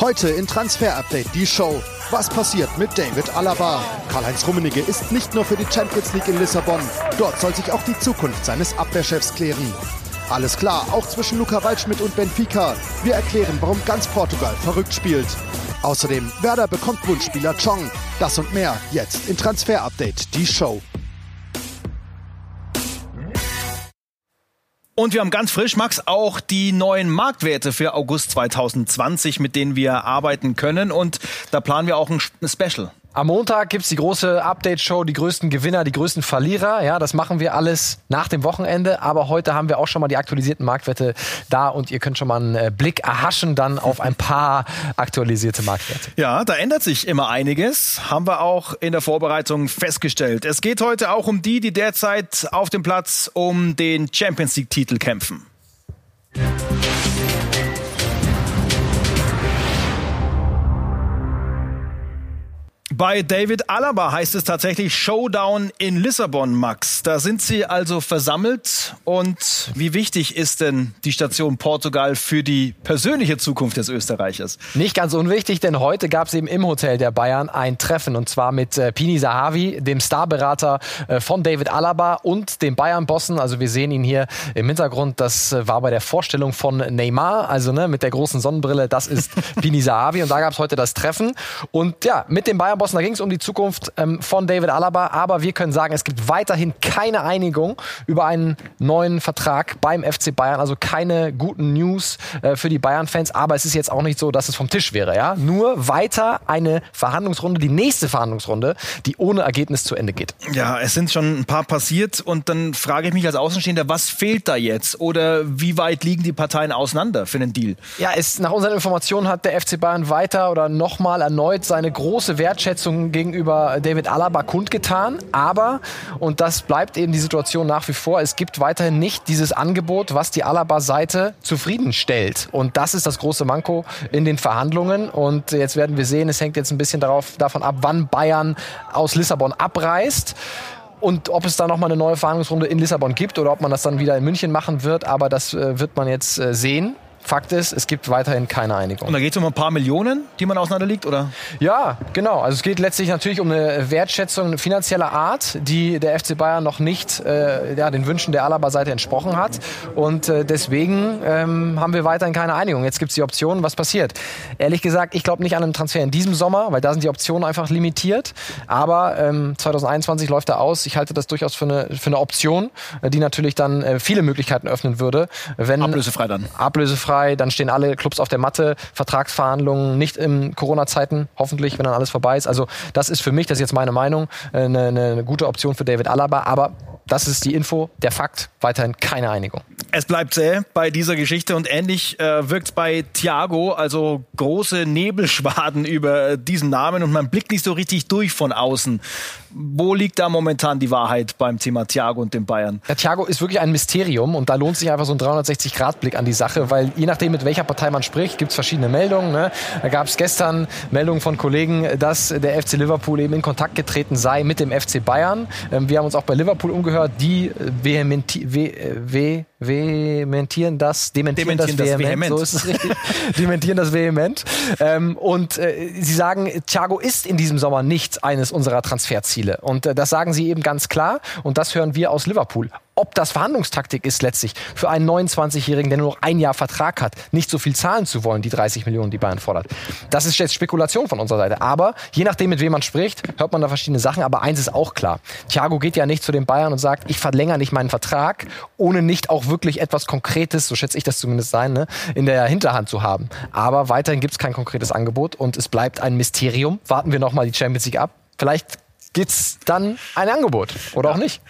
Heute in Transfer Update die Show. Was passiert mit David Alaba? Karl-Heinz Rummenigge ist nicht nur für die Champions League in Lissabon. Dort soll sich auch die Zukunft seines Abwehrchefs klären. Alles klar, auch zwischen Luca Waldschmidt und Benfica. Wir erklären, warum ganz Portugal verrückt spielt. Außerdem, Werder bekommt Wunschspieler Chong. Das und mehr jetzt in Transfer Update, die Show. Und wir haben ganz frisch, Max, auch die neuen Marktwerte für August 2020, mit denen wir arbeiten können. Und da planen wir auch ein Special. Am Montag gibt's die große Update-Show, die größten Gewinner, die größten Verlierer. Ja, das machen wir alles nach dem Wochenende. Aber heute haben wir auch schon mal die aktualisierten Marktwerte da und ihr könnt schon mal einen äh, Blick erhaschen dann auf ein paar aktualisierte Marktwerte. Ja, da ändert sich immer einiges. Haben wir auch in der Vorbereitung festgestellt. Es geht heute auch um die, die derzeit auf dem Platz um den Champions League-Titel kämpfen. Bei David Alaba heißt es tatsächlich Showdown in Lissabon, Max. Da sind sie also versammelt. Und wie wichtig ist denn die Station Portugal für die persönliche Zukunft des Österreichers? Nicht ganz unwichtig, denn heute gab es eben im Hotel der Bayern ein Treffen und zwar mit äh, Pini Sahavi, dem Starberater äh, von David Alaba und dem Bayern-Bossen. Also wir sehen ihn hier im Hintergrund. Das äh, war bei der Vorstellung von Neymar, also ne, mit der großen Sonnenbrille. Das ist Pini Sahavi und da gab es heute das Treffen. Und ja, mit dem Bayern-Bossen Bossen, da ging es um die Zukunft ähm, von David Alaba, aber wir können sagen, es gibt weiterhin keine Einigung über einen neuen Vertrag beim FC Bayern, also keine guten News äh, für die Bayern-Fans, aber es ist jetzt auch nicht so, dass es vom Tisch wäre, ja? Nur weiter eine Verhandlungsrunde, die nächste Verhandlungsrunde, die ohne Ergebnis zu Ende geht. Ja, es sind schon ein paar passiert und dann frage ich mich als Außenstehender, was fehlt da jetzt oder wie weit liegen die Parteien auseinander für einen Deal? Ja, es, nach unseren Informationen hat der FC Bayern weiter oder nochmal erneut seine große Wertschätzung Wertschätzung gegenüber David Alaba kundgetan. Aber, und das bleibt eben die Situation nach wie vor, es gibt weiterhin nicht dieses Angebot, was die Alaba-Seite zufriedenstellt. Und das ist das große Manko in den Verhandlungen. Und jetzt werden wir sehen, es hängt jetzt ein bisschen darauf, davon ab, wann Bayern aus Lissabon abreist und ob es da nochmal eine neue Verhandlungsrunde in Lissabon gibt oder ob man das dann wieder in München machen wird. Aber das äh, wird man jetzt äh, sehen. Fakt ist, es gibt weiterhin keine Einigung. Und da geht es um ein paar Millionen, die man auseinanderliegt, oder? Ja, genau. Also es geht letztlich natürlich um eine Wertschätzung finanzieller Art, die der FC Bayern noch nicht äh, ja, den Wünschen der Alaba-Seite entsprochen hat. Und äh, deswegen ähm, haben wir weiterhin keine Einigung. Jetzt gibt es die Optionen, was passiert. Ehrlich gesagt, ich glaube nicht an einen Transfer in diesem Sommer, weil da sind die Optionen einfach limitiert. Aber ähm, 2021 läuft er aus. Ich halte das durchaus für eine, für eine Option, die natürlich dann äh, viele Möglichkeiten öffnen würde. Wenn, ablösefrei dann. Ablösefrei frei, dann stehen alle Clubs auf der Matte, Vertragsverhandlungen nicht in Corona-Zeiten, hoffentlich, wenn dann alles vorbei ist. Also das ist für mich, das ist jetzt meine Meinung, eine, äh, eine gute Option für David Alaba, aber das ist die Info, der Fakt, weiterhin keine Einigung. Es bleibt zäh bei dieser Geschichte und ähnlich äh, wirkt bei Thiago, also große Nebelschwaden über diesen Namen und man blickt nicht so richtig durch von außen. Wo liegt da momentan die Wahrheit beim Thema Thiago und dem Bayern? Ja, Thiago ist wirklich ein Mysterium und da lohnt sich einfach so ein 360-Grad-Blick an die Sache, weil je nachdem, mit welcher Partei man spricht, gibt es verschiedene Meldungen. Ne? Da gab es gestern Meldungen von Kollegen, dass der FC Liverpool eben in Kontakt getreten sei mit dem FC Bayern. Ähm, wir haben uns auch bei Liverpool umgehört, die vehementi ve vehementieren das, dementieren, dementieren das, vehement, vehement, so ist es richtig, dementieren das vehement. Ähm, und äh, sie sagen, Thiago ist in diesem Sommer nicht eines unserer Transferziele. Und äh, das sagen sie eben ganz klar. Und das hören wir aus Liverpool ob das Verhandlungstaktik ist letztlich für einen 29-Jährigen, der nur noch ein Jahr Vertrag hat, nicht so viel zahlen zu wollen, die 30 Millionen, die Bayern fordert. Das ist jetzt Spekulation von unserer Seite. Aber je nachdem, mit wem man spricht, hört man da verschiedene Sachen. Aber eins ist auch klar. Thiago geht ja nicht zu den Bayern und sagt, ich verlängere nicht meinen Vertrag, ohne nicht auch wirklich etwas Konkretes, so schätze ich das zumindest sein, ne, in der Hinterhand zu haben. Aber weiterhin gibt es kein konkretes Angebot und es bleibt ein Mysterium. Warten wir nochmal die Champions League ab. Vielleicht gibt's dann ein Angebot oder auch nicht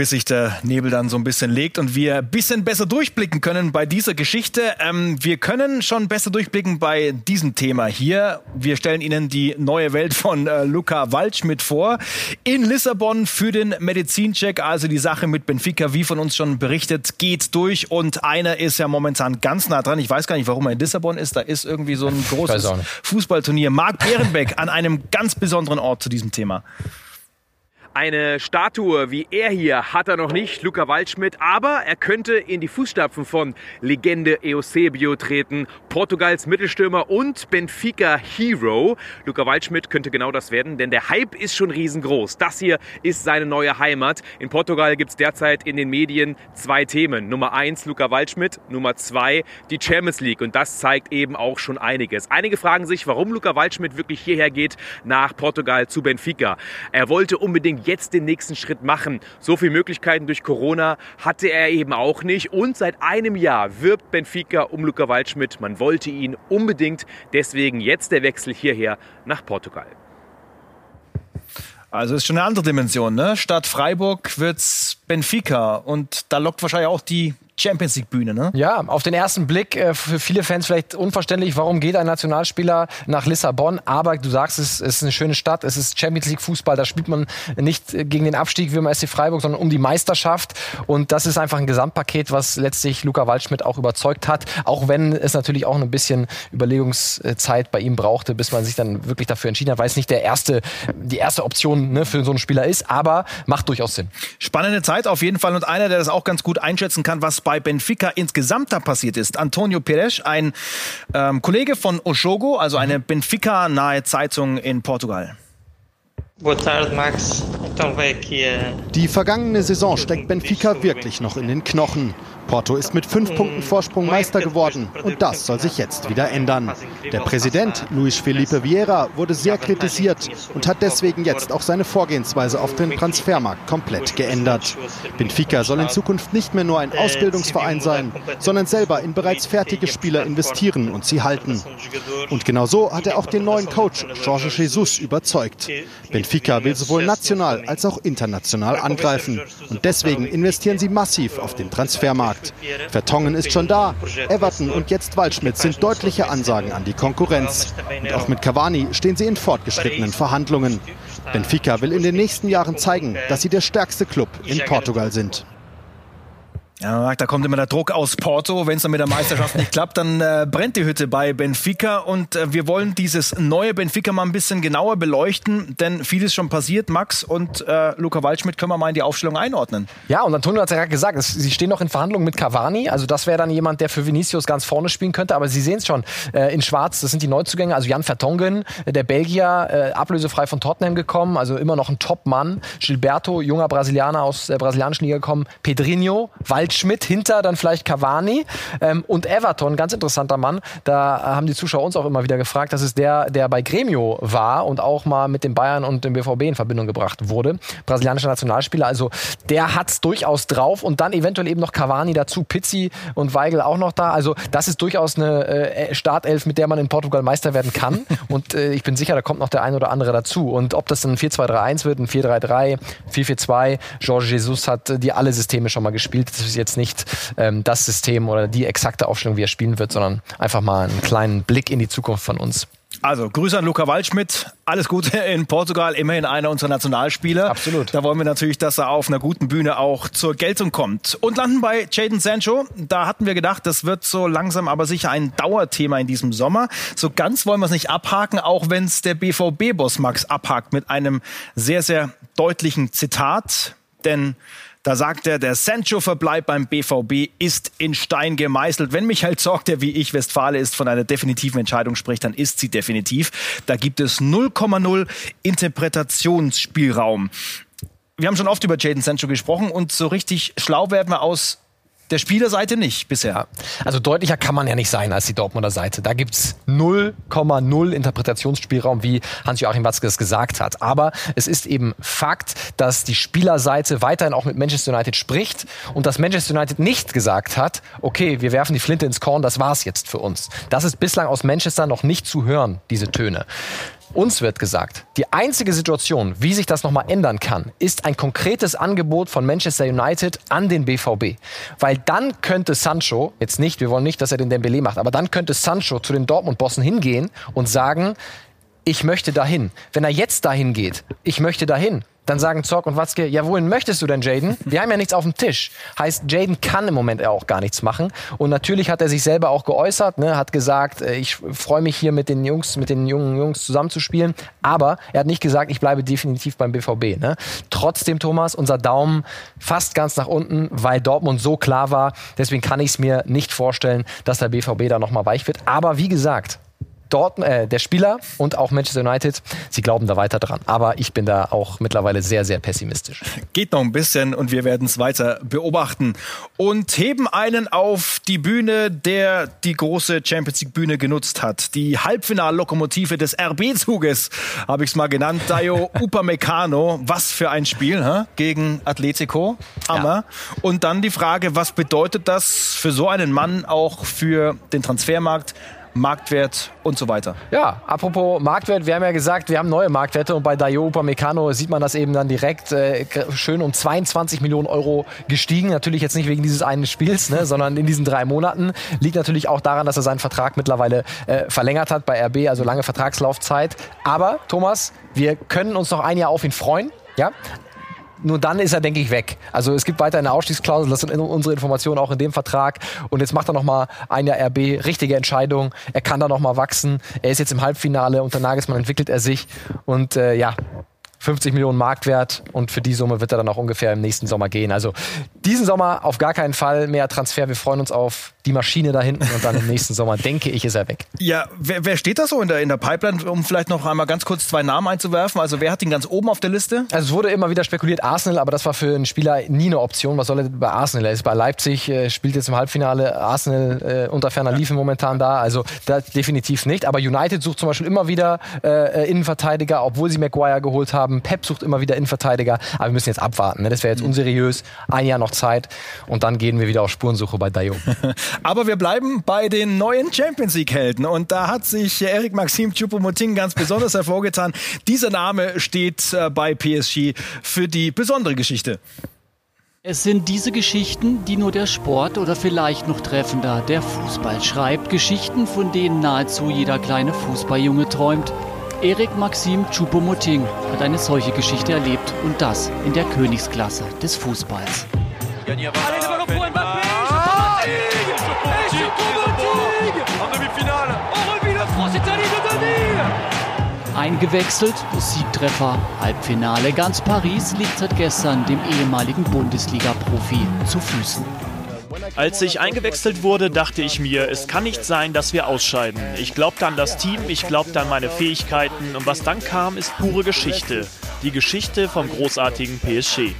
bis sich der Nebel dann so ein bisschen legt und wir ein bisschen besser durchblicken können bei dieser Geschichte. Ähm, wir können schon besser durchblicken bei diesem Thema hier. Wir stellen Ihnen die neue Welt von äh, Luca Waldschmidt vor. In Lissabon für den Medizincheck, also die Sache mit Benfica, wie von uns schon berichtet, geht durch und einer ist ja momentan ganz nah dran. Ich weiß gar nicht, warum er in Lissabon ist. Da ist irgendwie so ein großes Fußballturnier. Marc Behrenbeck an einem ganz besonderen Ort zu diesem Thema. Eine Statue wie er hier hat er noch nicht, Luca Waldschmidt, aber er könnte in die Fußstapfen von Legende Eusebio treten, Portugals Mittelstürmer und Benfica Hero. Luca Waldschmidt könnte genau das werden, denn der Hype ist schon riesengroß. Das hier ist seine neue Heimat. In Portugal gibt es derzeit in den Medien zwei Themen. Nummer eins Luca Waldschmidt, Nummer zwei die Champions League und das zeigt eben auch schon einiges. Einige fragen sich, warum Luca Waldschmidt wirklich hierher geht nach Portugal zu Benfica. Er wollte unbedingt jetzt den nächsten Schritt machen. So viele Möglichkeiten durch Corona hatte er eben auch nicht und seit einem Jahr wirbt Benfica um Luca Waldschmidt. Man wollte ihn unbedingt, deswegen jetzt der Wechsel hierher nach Portugal. Also ist schon eine andere Dimension, ne? Statt Freiburg wird's Benfica und da lockt wahrscheinlich auch die Champions League Bühne, ne? Ja, auf den ersten Blick äh, für viele Fans vielleicht unverständlich, warum geht ein Nationalspieler nach Lissabon? Aber du sagst, es ist eine schöne Stadt, es ist Champions League Fußball, da spielt man nicht gegen den Abstieg wie beim SC Freiburg, sondern um die Meisterschaft. Und das ist einfach ein Gesamtpaket, was letztlich Luca Waldschmidt auch überzeugt hat, auch wenn es natürlich auch ein bisschen Überlegungszeit bei ihm brauchte, bis man sich dann wirklich dafür entschieden hat, weil es nicht der erste, die erste Option ne, für so einen Spieler ist, aber macht durchaus Sinn. Spannende Zeit auf jeden Fall und einer, der das auch ganz gut einschätzen kann, was bei bei Benfica insgesamt da passiert ist. Antonio Pires, ein ähm, Kollege von Oshogo, also eine Benfica-nahe Zeitung in Portugal. Die vergangene Saison steckt Benfica wirklich noch in den Knochen. Porto ist mit fünf Punkten Vorsprung Meister geworden und das soll sich jetzt wieder ändern. Der Präsident Luis Felipe Vieira wurde sehr kritisiert und hat deswegen jetzt auch seine Vorgehensweise auf den Transfermarkt komplett geändert. Benfica soll in Zukunft nicht mehr nur ein Ausbildungsverein sein, sondern selber in bereits fertige Spieler investieren und sie halten. Und genau so hat er auch den neuen Coach Jorge Jesus überzeugt. Benfica will sowohl national als auch international angreifen und deswegen investieren sie massiv auf den Transfermarkt. Markt. Vertongen ist schon da. Everton und jetzt Waldschmidt sind deutliche Ansagen an die Konkurrenz. Und auch mit Cavani stehen sie in fortgeschrittenen Verhandlungen. Benfica will in den nächsten Jahren zeigen, dass sie der stärkste Club in Portugal sind. Ja, da kommt immer der Druck aus Porto. Wenn es dann mit der Meisterschaft nicht klappt, dann äh, brennt die Hütte bei Benfica. Und äh, wir wollen dieses neue Benfica mal ein bisschen genauer beleuchten, denn vieles schon passiert. Max und äh, Luca Waldschmidt können wir mal in die Aufstellung einordnen. Ja, und Antonio hat ja gerade gesagt, es, sie stehen noch in Verhandlungen mit Cavani. Also das wäre dann jemand, der für Vinicius ganz vorne spielen könnte. Aber Sie sehen es schon, äh, in Schwarz, das sind die Neuzugänge. Also Jan Vertongen, äh, der Belgier, äh, ablösefrei von Tottenham gekommen. Also immer noch ein Top-Mann. Gilberto, junger Brasilianer aus der brasilianischen Liga gekommen. Pedrinho, Waldschmidt. Schmidt hinter, dann vielleicht Cavani ähm, und Everton, ganz interessanter Mann. Da haben die Zuschauer uns auch immer wieder gefragt. Das ist der, der bei Gremio war und auch mal mit den Bayern und dem BVB in Verbindung gebracht wurde. Brasilianischer Nationalspieler. Also der hat es durchaus drauf und dann eventuell eben noch Cavani dazu, Pizzi und Weigel auch noch da. Also das ist durchaus eine äh, Startelf, mit der man in Portugal Meister werden kann. und äh, ich bin sicher, da kommt noch der ein oder andere dazu. Und ob das ein 4-2-3-1 wird, ein 4-3-3, 4-4-2, Jorge Jesus hat äh, die alle Systeme schon mal gespielt. Das ist jetzt nicht ähm, das System oder die exakte Aufstellung, wie er spielen wird, sondern einfach mal einen kleinen Blick in die Zukunft von uns. Also, Grüße an Luca Waldschmidt. Alles Gute in Portugal. Immerhin einer unserer Nationalspieler. Absolut. Da wollen wir natürlich, dass er auf einer guten Bühne auch zur Geltung kommt. Und landen bei Jaden Sancho. Da hatten wir gedacht, das wird so langsam aber sicher ein Dauerthema in diesem Sommer. So ganz wollen wir es nicht abhaken, auch wenn es der BVB-Boss Max abhakt mit einem sehr, sehr deutlichen Zitat. Denn da sagt er, der Sancho-Verbleib beim BVB ist in Stein gemeißelt. Wenn Michael Zorg, der wie ich Westfale ist, von einer definitiven Entscheidung spricht, dann ist sie definitiv. Da gibt es 0,0 Interpretationsspielraum. Wir haben schon oft über Jaden Sancho gesprochen und so richtig schlau werden wir aus der Spielerseite nicht bisher. Also deutlicher kann man ja nicht sein als die Dortmunder Seite. Da gibt's 0,0 Interpretationsspielraum, wie Hans-Joachim Watzke es gesagt hat. Aber es ist eben Fakt, dass die Spielerseite weiterhin auch mit Manchester United spricht und dass Manchester United nicht gesagt hat, okay, wir werfen die Flinte ins Korn, das war's jetzt für uns. Das ist bislang aus Manchester noch nicht zu hören, diese Töne. Uns wird gesagt, die einzige Situation, wie sich das nochmal ändern kann, ist ein konkretes Angebot von Manchester United an den BVB. Weil dann könnte Sancho, jetzt nicht, wir wollen nicht, dass er den Dembele macht, aber dann könnte Sancho zu den Dortmund-Bossen hingehen und sagen, ich möchte dahin. Wenn er jetzt dahin geht, ich möchte dahin, Dann sagen Zorc und Watzke, ja, wohin möchtest du denn, Jaden? Wir haben ja nichts auf dem Tisch. Heißt, Jaden kann im Moment auch gar nichts machen. Und natürlich hat er sich selber auch geäußert, ne, hat gesagt, äh, ich freue mich hier mit den Jungs, mit den jungen Jungs zusammenzuspielen. Aber er hat nicht gesagt, ich bleibe definitiv beim BVB. Ne? Trotzdem, Thomas, unser Daumen fast ganz nach unten, weil Dortmund so klar war. Deswegen kann ich es mir nicht vorstellen, dass der BVB da nochmal weich wird. Aber wie gesagt, dort, äh, der Spieler und auch Manchester United, sie glauben da weiter dran. Aber ich bin da auch mittlerweile sehr, sehr pessimistisch. Geht noch ein bisschen und wir werden es weiter beobachten und heben einen auf die Bühne, der die große Champions League Bühne genutzt hat. Die Halbfinallokomotive des RB-Zuges, habe ich es mal genannt. Dayo Upamecano. Was für ein Spiel hä? gegen Atletico. Hammer. Ja. Und dann die Frage, was bedeutet das für so einen Mann auch für den Transfermarkt? Marktwert und so weiter. Ja, apropos Marktwert, wir haben ja gesagt, wir haben neue Marktwerte und bei Dayo Upamecano sieht man das eben dann direkt äh, schön um 22 Millionen Euro gestiegen. Natürlich jetzt nicht wegen dieses einen Spiels, ne, sondern in diesen drei Monaten. Liegt natürlich auch daran, dass er seinen Vertrag mittlerweile äh, verlängert hat bei RB, also lange Vertragslaufzeit. Aber Thomas, wir können uns noch ein Jahr auf ihn freuen. Ja, nur dann ist er, denke ich, weg. Also es gibt weiter eine Ausstiegsklausel, das sind unsere Informationen auch in dem Vertrag. Und jetzt macht er nochmal ein Jahr RB, richtige Entscheidung. Er kann da nochmal wachsen. Er ist jetzt im Halbfinale, unter Nagelsmann entwickelt er sich. Und äh, ja, 50 Millionen Marktwert und für die Summe wird er dann auch ungefähr im nächsten Sommer gehen. Also diesen Sommer auf gar keinen Fall mehr Transfer. Wir freuen uns auf die Maschine da hinten und dann im nächsten Sommer, denke ich, ist er weg. Ja, wer, wer steht da so in der, in der Pipeline, um vielleicht noch einmal ganz kurz zwei Namen einzuwerfen? Also wer hat ihn ganz oben auf der Liste? Also es wurde immer wieder spekuliert, Arsenal, aber das war für einen Spieler nie eine Option. Was soll er bei Arsenal? Er ist bei Leipzig, äh, spielt jetzt im Halbfinale. Arsenal äh, unter ferner Liefen momentan da. Also da definitiv nicht. Aber United sucht zum Beispiel immer wieder äh, Innenverteidiger, obwohl sie Maguire geholt haben. Pep sucht immer wieder Innenverteidiger. Aber wir müssen jetzt abwarten. Ne? Das wäre jetzt mhm. unseriös. Ein Jahr noch Zeit und dann gehen wir wieder auf Spurensuche bei Dayo. Aber wir bleiben bei den neuen Champions League-Helden. Und da hat sich Eric Maxim Choupo-Moting ganz besonders hervorgetan. Dieser Name steht äh, bei PSG für die besondere Geschichte. Es sind diese Geschichten, die nur der Sport oder vielleicht noch treffender der Fußball schreibt. Geschichten, von denen nahezu jeder kleine Fußballjunge träumt. Erik Maxim Choupo-Moting hat eine solche Geschichte erlebt und das in der Königsklasse des Fußballs. Eingewechselt, Siegtreffer, Halbfinale. Ganz Paris liegt seit gestern dem ehemaligen Bundesliga-Profi zu Füßen. Als ich eingewechselt wurde, dachte ich mir, es kann nicht sein, dass wir ausscheiden. Ich glaubte an das Team, ich glaubte an meine Fähigkeiten und was dann kam, ist pure Geschichte. Die Geschichte vom großartigen PSG.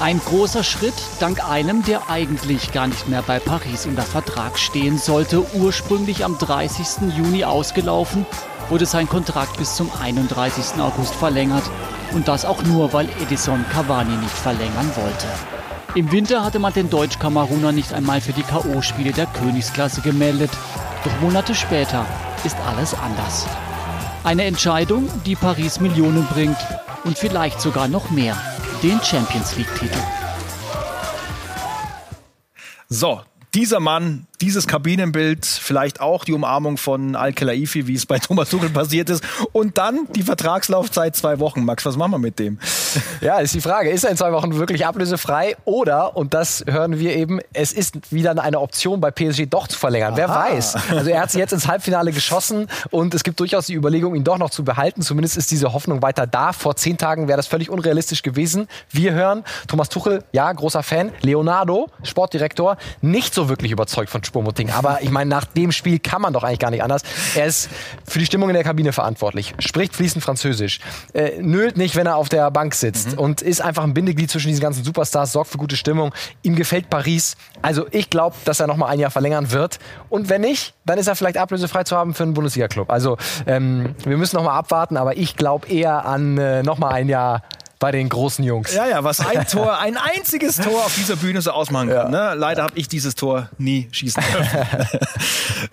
Ein großer Schritt dank einem, der eigentlich gar nicht mehr bei Paris unter Vertrag stehen sollte. Ursprünglich am 30. Juni ausgelaufen, wurde sein Kontrakt bis zum 31. August verlängert. Und das auch nur, weil Edison Cavani nicht verlängern wollte. Im Winter hatte man den Deutsch-Kameruner nicht einmal für die K.O.-Spiele der Königsklasse gemeldet. Doch Monate später ist alles anders. Eine Entscheidung, die Paris Millionen bringt und vielleicht sogar noch mehr den Champions League-Titel. So, dieser Mann dieses Kabinenbild, vielleicht auch die Umarmung von Al-Khelaifi, wie es bei Thomas Tuchel passiert ist. Und dann die Vertragslaufzeit zwei Wochen. Max, was machen wir mit dem? Ja, ist die Frage. Ist er in zwei Wochen wirklich ablösefrei? Oder, und das hören wir eben, es ist wieder eine Option bei PSG doch zu verlängern. Aha. Wer weiß? Also er hat sich jetzt ins Halbfinale geschossen und es gibt durchaus die Überlegung, ihn doch noch zu behalten. Zumindest ist diese Hoffnung weiter da. Vor zehn Tagen wäre das völlig unrealistisch gewesen. Wir hören, Thomas Tuchel, ja, großer Fan. Leonardo, Sportdirektor, nicht so wirklich überzeugt von Spomoting. Aber ich meine, nach dem Spiel kann man doch eigentlich gar nicht anders. Er ist für die Stimmung in der Kabine verantwortlich, spricht fließend Französisch, äh, nölt nicht, wenn er auf der Bank sitzt mhm. und ist einfach ein Bindeglied zwischen diesen ganzen Superstars, sorgt für gute Stimmung. Ihm gefällt Paris. Also ich glaube, dass er noch mal ein Jahr verlängern wird. Und wenn nicht, dann ist er vielleicht ablösefrei zu haben für einen Bundesliga-Club. Also ähm, wir müssen noch mal abwarten, aber ich glaube eher an äh, noch mal ein Jahr bei den großen Jungs. Ja, ja, was ein Tor, ein einziges Tor auf dieser Bühne so ausmachen kann. Ja. Ne? Leider habe ich dieses Tor nie schießen können.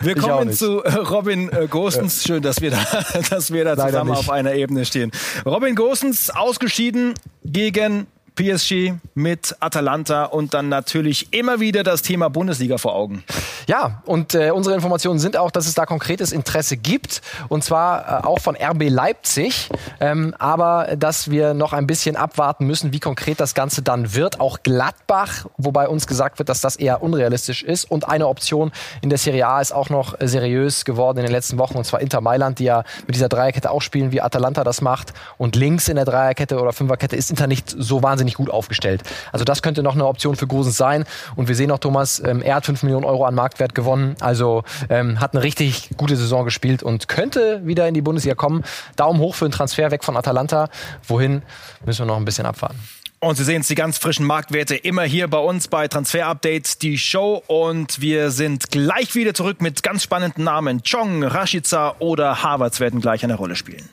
wir kommen zu äh, Robin äh, Gosens. Schön, dass wir da, dass wir da zusammen auf einer Ebene stehen. Robin Gosens ausgeschieden gegen PSG mit Atalanta und dann natürlich immer wieder das Thema Bundesliga vor Augen. Ja, und äh, unsere Informationen sind auch, dass es da konkretes Interesse gibt und zwar äh, auch von RB Leipzig, ähm, aber dass wir noch ein bisschen abwarten müssen, wie konkret das Ganze dann wird. Auch Gladbach, wobei uns gesagt wird, dass das eher unrealistisch ist und eine Option in der Serie A ist auch noch seriös geworden in den letzten Wochen und zwar Inter Mailand, die ja mit dieser Dreierkette auch spielen, wie Atalanta das macht und links in der Dreierkette oder Fünferkette ist Inter nicht so wahnsinnig gut aufgestellt. Also das könnte noch eine Option für Gosens sein. Und wir sehen auch, Thomas, ähm, er hat 5 Millionen Euro an Marktwert gewonnen. Also ähm, hat eine richtig gute Saison gespielt und könnte wieder in die Bundesliga kommen. Daumen hoch für den Transfer weg von Atalanta. Wohin müssen wir noch ein bisschen abwarten. Und Sie sehen es, die ganz frischen Marktwerte immer hier bei uns bei Transfer Update, die Show. Und wir sind gleich wieder zurück mit ganz spannenden Namen. Chong, Rashica oder Harvards werden gleich eine Rolle spielen.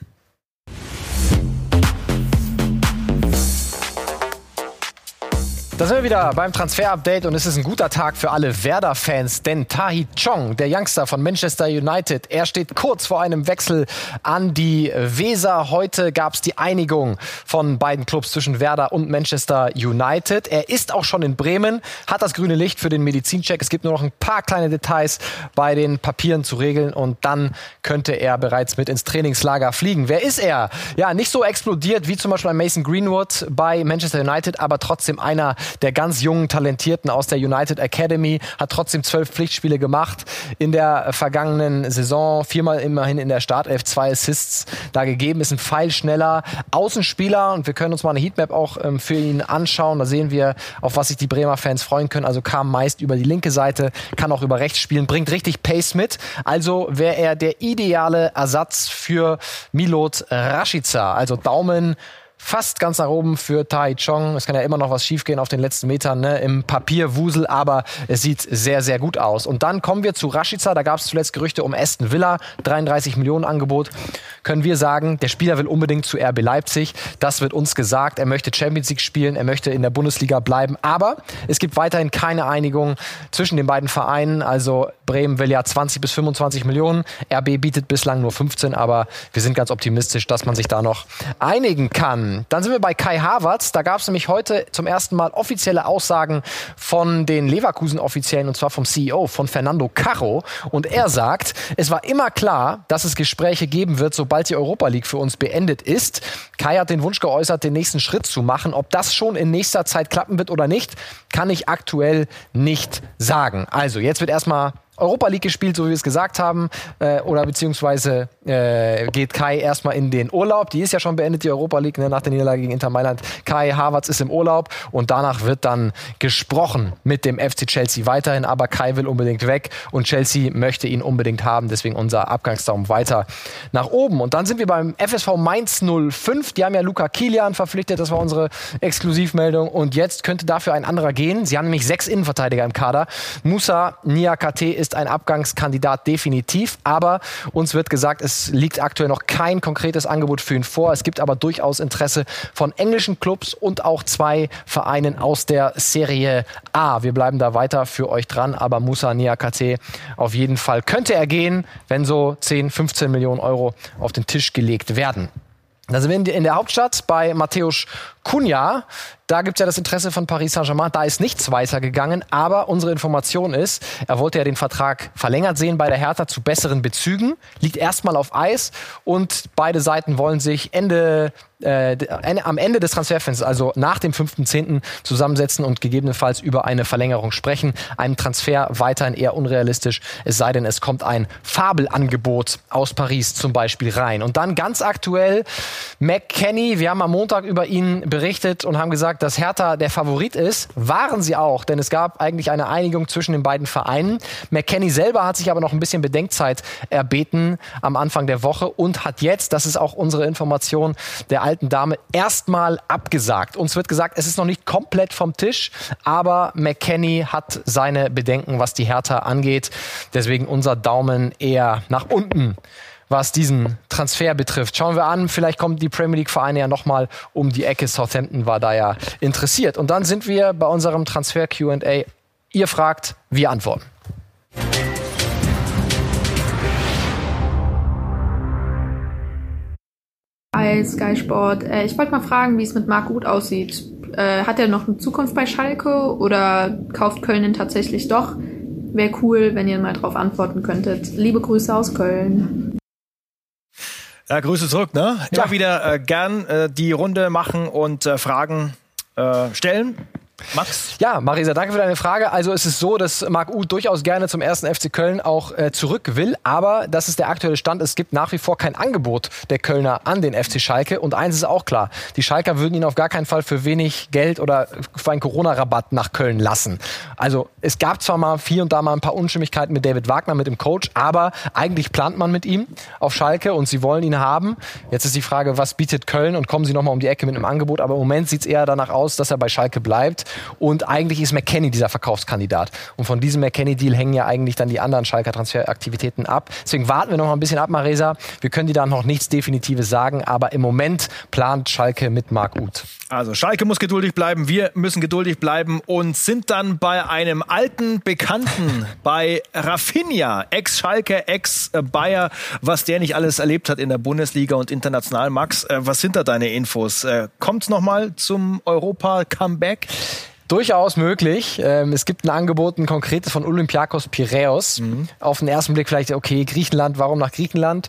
Da sind wir wieder beim Transfer-Update und es ist ein guter Tag für alle Werder-Fans, denn Tahi Chong, der Youngster von Manchester United, er steht kurz vor einem Wechsel an die Weser. Heute gab es die Einigung von beiden Clubs zwischen Werder und Manchester United. Er ist auch schon in Bremen, hat das grüne Licht für den Medizincheck. Es gibt nur noch ein paar kleine Details bei den Papieren zu regeln und dann könnte er bereits mit ins Trainingslager fliegen. Wer ist er? Ja, nicht so explodiert wie zum Beispiel ein Mason Greenwood bei Manchester United, aber trotzdem einer, der ganz jungen Talentierten aus der United Academy, hat trotzdem zwölf Pflichtspiele gemacht in der vergangenen Saison, viermal immerhin in der Startelf, zwei Assists da gegeben, ist ein pfeilschneller Außenspieler und wir können uns mal eine Heatmap auch ähm, für ihn anschauen. Da sehen wir, auf was sich die Bremer Fans freuen können. Also kam meist über die linke Seite, kann auch über rechts spielen, bringt richtig Pace mit. Also wäre er der ideale Ersatz für Milot Rashica. Also Daumen fast ganz nach oben für Tai Chong. Es kann ja immer noch was schiefgehen auf den letzten Metern ne? im Papierwusel, aber es sieht sehr, sehr gut aus. Und dann kommen wir zu Rashica. Da gab es zuletzt Gerüchte um Aston Villa, 33 Millionen Angebot. Können wir sagen, der Spieler will unbedingt zu RB Leipzig. Das wird uns gesagt. Er möchte Champions League spielen, er möchte in der Bundesliga bleiben. Aber es gibt weiterhin keine Einigung zwischen den beiden Vereinen. Also Bremen will ja 20 bis 25 Millionen. RB bietet bislang nur 15, aber wir sind ganz optimistisch, dass man sich da noch einigen kann. Dann sind wir bei Kai Havertz. Da gab es nämlich heute zum ersten Mal offizielle Aussagen von den Leverkusen-Offiziellen und zwar vom CEO, von Fernando Carro. Und er sagt, es war immer klar, dass es Gespräche geben wird, sobald die Europa League für uns beendet ist. Kai hat den Wunsch geäußert, den nächsten Schritt zu machen. Ob das schon in nächster Zeit klappen wird oder nicht, kann ich aktuell nicht sagen. Also, jetzt wird erstmal Europa League gespielt, so wie wir es gesagt haben, äh, oder beziehungsweise äh, geht Kai erstmal in den Urlaub. Die ist ja schon beendet, die Europa League, ne, nach der Niederlage gegen Inter Mailand. Kai Havertz ist im Urlaub und danach wird dann gesprochen mit dem FC Chelsea weiterhin, aber Kai will unbedingt weg und Chelsea möchte ihn unbedingt haben, deswegen unser Abgangsdaum weiter nach oben. Und dann sind wir beim FSV Mainz 05, die haben ja Luca Kilian verpflichtet, das war unsere Exklusivmeldung und jetzt könnte dafür ein anderer gehen. Sie haben nämlich sechs Innenverteidiger im Kader. Musa Niakate ist ist ein Abgangskandidat definitiv, aber uns wird gesagt, es liegt aktuell noch kein konkretes Angebot für ihn vor. Es gibt aber durchaus Interesse von englischen Clubs und auch zwei Vereinen aus der Serie A. Wir bleiben da weiter für euch dran, aber Musa Niakate auf jeden Fall könnte er gehen, wenn so 10, 15 Millionen Euro auf den Tisch gelegt werden. Da sind wir in der Hauptstadt bei Matthäus Cunha. Da gibt es ja das Interesse von Paris Saint-Germain. Da ist nichts weitergegangen. Aber unsere Information ist, er wollte ja den Vertrag verlängert sehen bei der Hertha zu besseren Bezügen. Liegt erstmal auf Eis. Und beide Seiten wollen sich Ende äh, am Ende des Transferfensters, also nach dem 5.10. zusammensetzen und gegebenenfalls über eine Verlängerung sprechen. Ein Transfer weiterhin eher unrealistisch, es sei denn, es kommt ein Fabelangebot aus Paris zum Beispiel rein. Und dann ganz aktuell McKenny, wir haben am Montag über ihn berichtet und haben gesagt, dass Hertha der Favorit ist. Waren sie auch, denn es gab eigentlich eine Einigung zwischen den beiden Vereinen. McKenny selber hat sich aber noch ein bisschen Bedenkzeit erbeten am Anfang der Woche und hat jetzt, das ist auch unsere Information, der alten Dame erstmal abgesagt. Uns wird gesagt, es ist noch nicht komplett vom Tisch, aber McKenny hat seine Bedenken, was die Hertha angeht. Deswegen unser Daumen eher nach unten was diesen Transfer betrifft. Schauen wir an, vielleicht kommen die Premier League Vereine ja nochmal um die Ecke. Southampton war da ja interessiert. Und dann sind wir bei unserem Transfer Q&A. Ihr fragt, wir antworten. Hi, Sky Sport. Äh, ich wollte mal fragen, wie es mit Marc Uth aussieht. Äh, hat er noch eine Zukunft bei Schalke oder kauft Köln ihn tatsächlich doch? Wäre cool, wenn ihr mal darauf antworten könntet. Liebe Grüße aus Köln. Ja, Grüße zurück, ne? Immer ja. wieder äh, gern äh, die Runde machen und äh, Fragen äh, stellen. Max? Ja, Marisa, danke für deine Frage. Also es ist so, dass Marc Uth durchaus gerne zum ersten FC Köln auch äh, zurück will, aber das ist der aktuelle Stand. Es gibt nach wie vor kein Angebot der Kölner an den FC Schalke. Und eins ist auch klar, die Schalker würden ihn auf gar keinen Fall für wenig Geld oder für einen Corona-Rabatt nach Köln lassen. Also es gab zwar mal hier und da mal ein paar Unstimmigkeiten mit David Wagner, mit dem Coach, aber eigentlich plant man mit ihm auf Schalke und sie wollen ihn haben. Jetzt ist die Frage, was bietet Köln und kommen sie nochmal um die Ecke mit einem Angebot. Aber im Moment sieht es eher danach aus, dass er bei Schalke bleibt. Und eigentlich ist McKenny dieser Verkaufskandidat. Und von diesem McKenny-Deal hängen ja eigentlich dann die anderen Schalker Transferaktivitäten ab. Deswegen warten wir noch mal ein bisschen ab, Maresa. Wir können dir da noch nichts Definitives sagen, aber im Moment plant Schalke mit Marc Uth. Also Schalke muss geduldig bleiben, wir müssen geduldig bleiben und sind dann bei einem alten Bekannten, bei Rafinha, Ex-Schalke, Ex-Bayer, was der nicht alles erlebt hat in der Bundesliga und international. Max, äh, was sind da deine Infos? Äh, Kommt noch mal zum Europa-Comeback? Durchaus möglich. Ähm, es gibt ein Angebot, ein konkretes von Olympiakos Piraeus. Mhm. Auf den ersten Blick vielleicht, okay, Griechenland, warum nach Griechenland?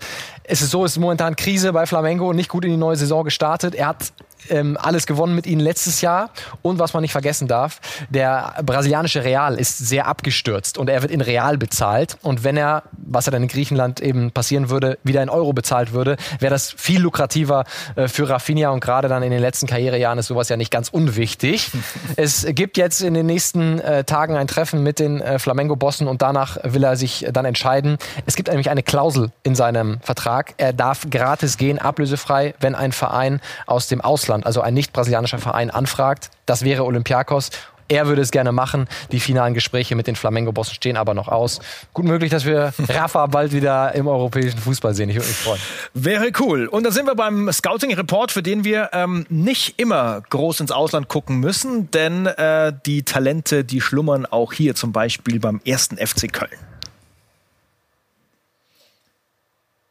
Es ist so, es ist momentan Krise bei Flamengo, nicht gut in die neue Saison gestartet. Er hat ähm, alles gewonnen mit ihnen letztes Jahr. Und was man nicht vergessen darf, der brasilianische Real ist sehr abgestürzt und er wird in Real bezahlt. Und wenn er, was ja dann in Griechenland eben passieren würde, wieder in Euro bezahlt würde, wäre das viel lukrativer äh, für Rafinha und gerade dann in den letzten Karrierejahren ist sowas ja nicht ganz unwichtig. es gibt jetzt in den nächsten äh, Tagen ein Treffen mit den äh, Flamengo-Bossen und danach will er sich dann entscheiden. Es gibt nämlich eine Klausel in seinem Vertrag. Er darf gratis gehen, ablösefrei, wenn ein Verein aus dem Ausland also ein nicht-brasilianischer Verein, anfragt. Das wäre Olympiakos. Er würde es gerne machen. Die finalen Gespräche mit den Flamengo-Bossen stehen aber noch aus. Gut möglich, dass wir Rafa bald wieder im europäischen Fußball sehen. Ich würde mich freuen. Wäre cool. Und da sind wir beim Scouting-Report, für den wir ähm, nicht immer groß ins Ausland gucken müssen, denn äh, die Talente, die schlummern auch hier zum Beispiel beim ersten FC Köln.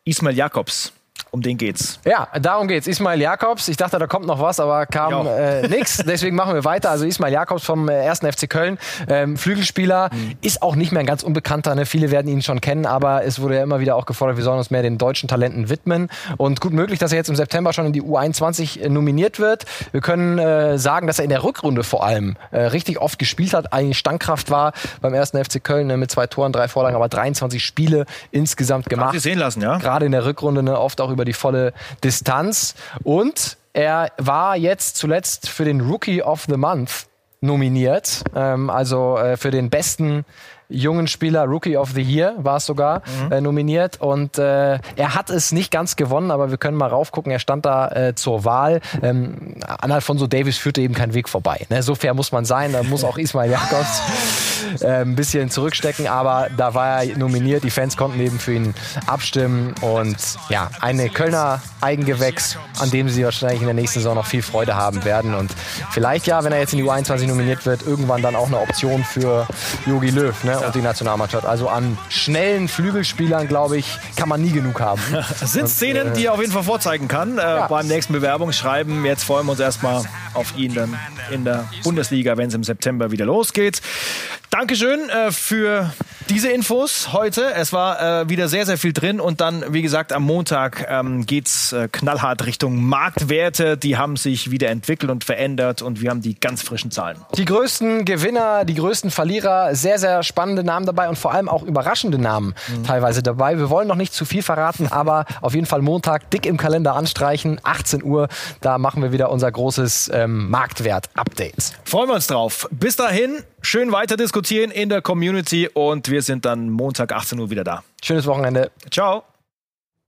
Ismail Jakobs um den geht's. Ja, darum geht's. Ismail Jakobs. Ich dachte, da kommt noch was, aber kam äh, nichts. Deswegen machen wir weiter. Also Ismail Jakobs vom äh, 1. FC Köln, ähm, Flügelspieler, mhm. ist auch nicht mehr ein ganz unbekannter. Ne? Viele werden ihn schon kennen, aber es wurde ja immer wieder auch gefordert, wir sollen uns mehr den deutschen Talenten widmen. Und gut möglich, dass er jetzt im September schon in die U21 äh, nominiert wird. Wir können äh, sagen, dass er in der Rückrunde vor allem äh, richtig oft gespielt hat, eigentlich Standkraft war beim 1. FC Köln ne? mit zwei Toren, drei Vorlagen, aber 23 Spiele insgesamt gemacht. Haben Sie sehen lassen, ja? Gerade in der Rückrunde ne? oft auch über die volle Distanz. Und er war jetzt zuletzt für den Rookie of the Month nominiert, ähm, also äh, für den besten jungen Spieler, Rookie of the Year war es sogar, mhm. äh, nominiert. Und äh, er hat es nicht ganz gewonnen, aber wir können mal raufgucken. Er stand da äh, zur Wahl. Ähm, an Alfonso Davis führte eben kein Weg vorbei. Ne? So fair muss man sein. Da muss auch Ismail Jakobs äh, ein bisschen zurückstecken. Aber da war er nominiert. Die Fans konnten eben für ihn abstimmen. Und ja, eine Kölner Eigengewächs, an dem sie wahrscheinlich in der nächsten Saison noch viel Freude haben werden. Und vielleicht ja, wenn er jetzt in die U21 nominiert wird, irgendwann dann auch eine Option für Jogi Löw. Ne? Und die Nationalmannschaft. Also an schnellen Flügelspielern, glaube ich, kann man nie genug haben. Das sind Szenen, die er auf jeden Fall vorzeigen kann äh, beim nächsten Bewerbungsschreiben. Jetzt freuen wir uns erstmal auf ihn dann in der Bundesliga, wenn es im September wieder losgeht. Dankeschön äh, für diese Infos heute. Es war äh, wieder sehr, sehr viel drin und dann, wie gesagt, am Montag ähm, geht's äh, knallhart Richtung Marktwerte. Die haben sich wieder entwickelt und verändert und wir haben die ganz frischen Zahlen. Die größten Gewinner, die größten Verlierer, sehr, sehr spannende Namen dabei und vor allem auch überraschende Namen mhm. teilweise dabei. Wir wollen noch nicht zu viel verraten, aber auf jeden Fall Montag dick im Kalender anstreichen, 18 Uhr. Da machen wir wieder unser großes ähm, Marktwert-Update. Freuen wir uns drauf. Bis dahin, schön weiter diskutieren in der Community und wir sind dann Montag 18 Uhr wieder da. Schönes Wochenende. Ciao.